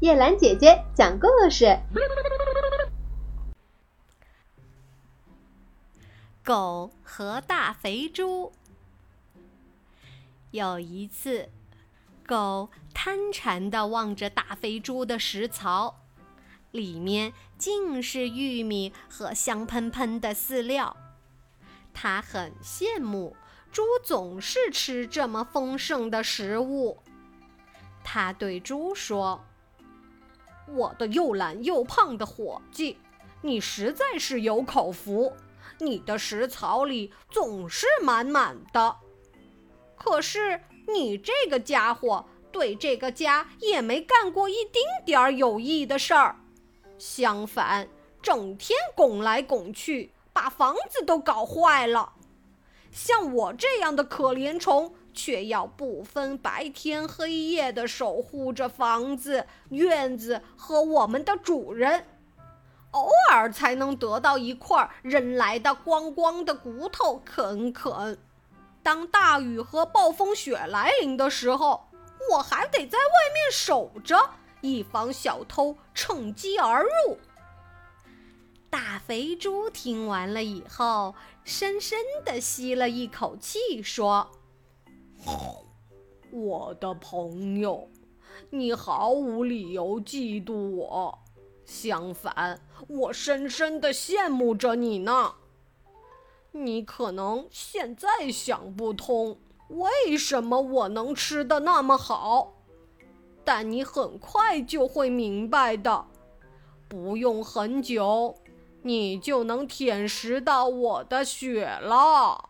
叶兰姐姐讲故事：狗和大肥猪。有一次，狗贪馋地望着大肥猪的食槽，里面尽是玉米和香喷喷的饲料。它很羡慕猪总是吃这么丰盛的食物。它对猪说：“我的又懒又胖的伙计，你实在是有口福，你的食槽里总是满满的。”可是你这个家伙对这个家也没干过一丁点儿有益的事儿，相反，整天拱来拱去，把房子都搞坏了。像我这样的可怜虫，却要不分白天黑夜地守护着房子、院子和我们的主人，偶尔才能得到一块扔来的光光的骨头啃啃。当大雨和暴风雪来临的时候，我还得在外面守着，以防小偷趁机而入。大肥猪听完了以后，深深地吸了一口气，说：“ 我的朋友，你毫无理由嫉妒我，相反，我深深的羡慕着你呢。”你可能现在想不通为什么我能吃的那么好，但你很快就会明白的。不用很久，你就能舔食到我的血了。